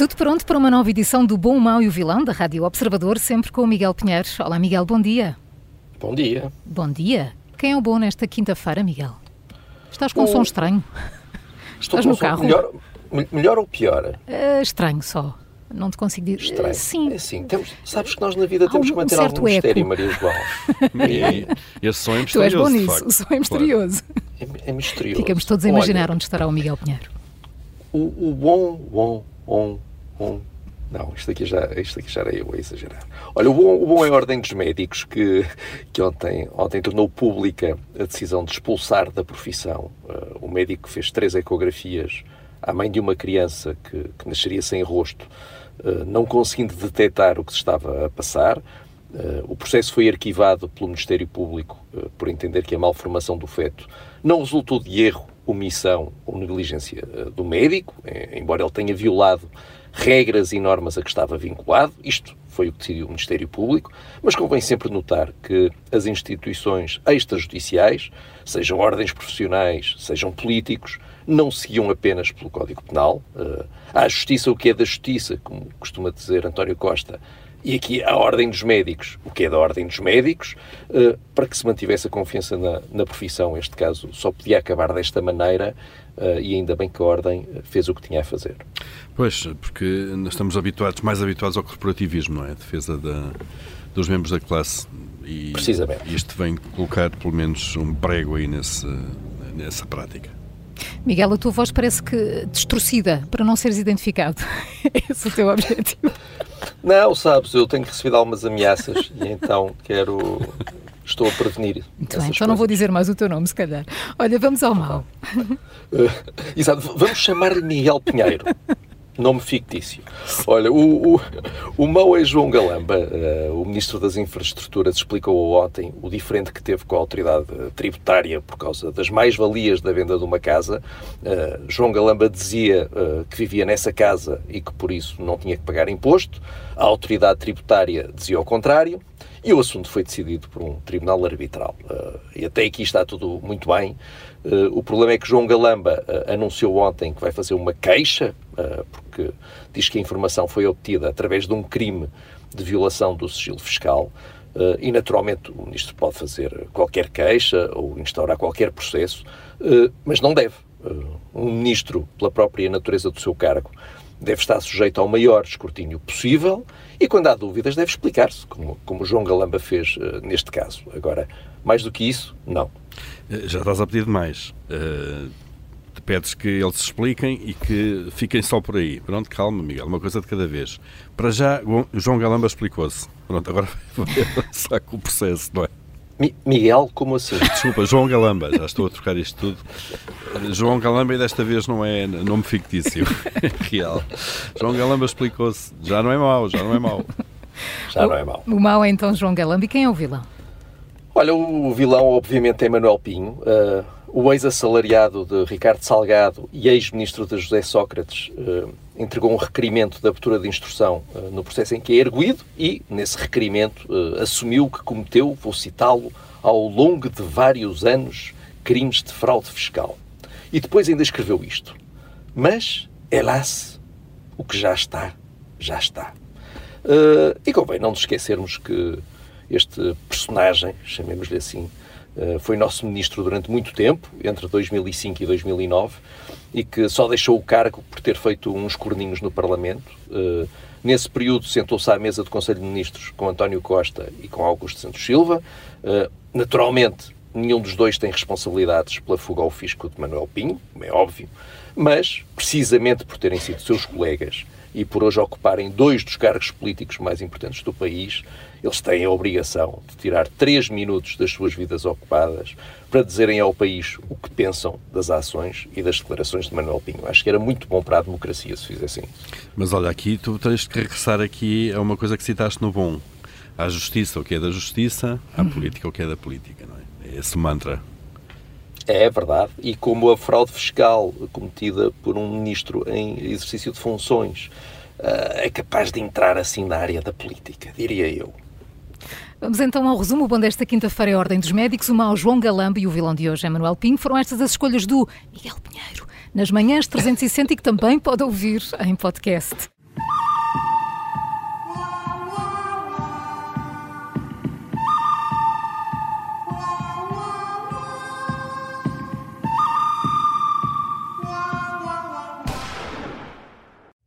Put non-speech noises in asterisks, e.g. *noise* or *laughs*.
Tudo pronto para uma nova edição do Bom, o Mau e o Vilão da Rádio Observador, sempre com o Miguel Pinheiros. Olá, Miguel, bom dia. Bom dia. Bom dia. Quem é o bom nesta quinta-feira, Miguel? Estás com um som estranho? Estou Estás com no um som carro? Melhor, me- melhor ou pior? Eh, estranho só. Não te consigo dizer. Estranho. Eh, sim. É assim, temos, sabes que nós na vida Há temos um- que um manter certo algum mistério, eco. Maria João. *laughs* E esse som é *laughs* Tu és misterioso. bom nisso. O som é misterioso. É, é misterioso. Ficamos todos a Olha, imaginar onde estará o Miguel Pinheiro. O, o bom, bom, bom, bom. Não, isto aqui, já, isto aqui já era eu a exagerar. Olha, o bom, o bom é a Ordem dos Médicos, que, que ontem, ontem tornou pública a decisão de expulsar da profissão eh, o médico que fez três ecografias à mãe de uma criança que, que nasceria sem rosto, eh, não conseguindo detectar o que se estava a passar. Eh, o processo foi arquivado pelo Ministério Público por entender que a malformação do feto não resultou de erro, omissão ou negligência do médico, embora ele tenha violado regras e normas a que estava vinculado. Isto foi o que decidiu o Ministério Público, mas convém sempre notar que as instituições extrajudiciais, sejam ordens profissionais, sejam políticos, não seguiam apenas pelo Código Penal. Eh, Há a justiça o que é da justiça, como costuma dizer António Costa, e aqui a Ordem dos Médicos, o que é da Ordem dos Médicos, eh, para que se mantivesse a confiança na, na profissão. Este caso só podia acabar desta maneira eh, e ainda bem que a Ordem fez o que tinha a fazer. Pois, porque nós estamos habituados, mais habituados ao corporativismo, não é? A defesa da, dos membros da classe. E Precisamente. isto vem colocar pelo menos um prego aí nesse, nessa prática. Miguel, a tua voz parece que distorcida para não seres identificado. *laughs* Esse é o teu objetivo. Não, sabes, eu tenho recebido algumas ameaças e então quero. Estou a prevenir. Muito bem, então não vou coisas. dizer mais o teu nome, se calhar. Olha, vamos ao mal. Eh, exato, vamos chamar-lhe Miguel Pinheiro. Nome fictício. Olha, o, o, o mau é João Galamba, eh, o Ministro das Infraestruturas, explicou ontem o diferente que teve com a autoridade eh, tributária por causa das mais-valias da venda de uma casa. Eh, João Galamba dizia eh, que vivia nessa casa e que por isso não tinha que pagar imposto. A autoridade tributária dizia o contrário. E o assunto foi decidido por um tribunal arbitral. Eh, e até aqui está tudo muito bem. Eh, o problema é que João Galamba eh, anunciou ontem que vai fazer uma queixa, porque diz que a informação foi obtida através de um crime de violação do sigilo fiscal. Eh, e, naturalmente, o ministro pode fazer qualquer queixa ou instaurar qualquer processo, eh, mas não deve. Eh, um ministro, pela própria natureza do seu cargo, deve estar sujeito ao maior escrutínio possível e, quando há dúvidas, deve explicar-se, como, como João Galamba fez eh, neste caso. Agora, mais do que isso, não. Eh, Já estás a pedir demais. Eh, te pedes que eles se expliquem e que fiquem só por aí. Pronto, calma, Miguel, uma coisa de cada vez. Para já, João Galamba explicou-se. Pronto, agora *laughs* vou avançar com o processo, não é? Mi- Miguel, como assim? Desculpa, João Galamba, já estou a trocar isto tudo. João Galamba, e desta vez não é nome fictício, é real. João Galamba explicou-se. Já não é mau, já não é mau. Já não é mau. O mau é então João Galamba. E quem é o vilão? Olha, o vilão, obviamente, é Manuel Pinho, eh, o ex-assalariado de Ricardo Salgado e ex-ministro de José Sócrates, eh, entregou um requerimento de abertura de instrução eh, no processo em que é erguido e, nesse requerimento, eh, assumiu que cometeu, vou citá-lo, ao longo de vários anos, crimes de fraude fiscal. E depois ainda escreveu isto. Mas, hélas, o que já está, já está. Eh, e convém não nos esquecermos que este personagem, chamemos-lhe assim, foi nosso ministro durante muito tempo, entre 2005 e 2009, e que só deixou o cargo por ter feito uns corninhos no Parlamento. Eh, Nesse período sentou-se à mesa do Conselho de Ministros com António Costa e com Augusto Santos Silva. Eh, Naturalmente, nenhum dos dois tem responsabilidades pela fuga ao fisco de Manuel Pinho, como é óbvio, mas, precisamente por terem sido seus colegas e por hoje ocuparem dois dos cargos políticos mais importantes do país, eles têm a obrigação de tirar três minutos das suas vidas ocupadas para dizerem ao país o que pensam das ações e das declarações de Manuel Pinho. Acho que era muito bom para a democracia se fizessem. Mas olha, aqui tu tens que regressar aqui a uma coisa que citaste no bom. À justiça o que é da justiça, à uhum. política o que é da política, esse mantra. É verdade. E como a fraude fiscal cometida por um ministro em exercício de funções uh, é capaz de entrar assim na área da política, diria eu. Vamos então ao resumo. O bom desta quinta-feira é a Ordem dos Médicos, o mau João Galamba e o vilão de hoje é Manuel Pinho. Foram estas as escolhas do Miguel Pinheiro. Nas manhãs 360 e que também pode ouvir em podcast.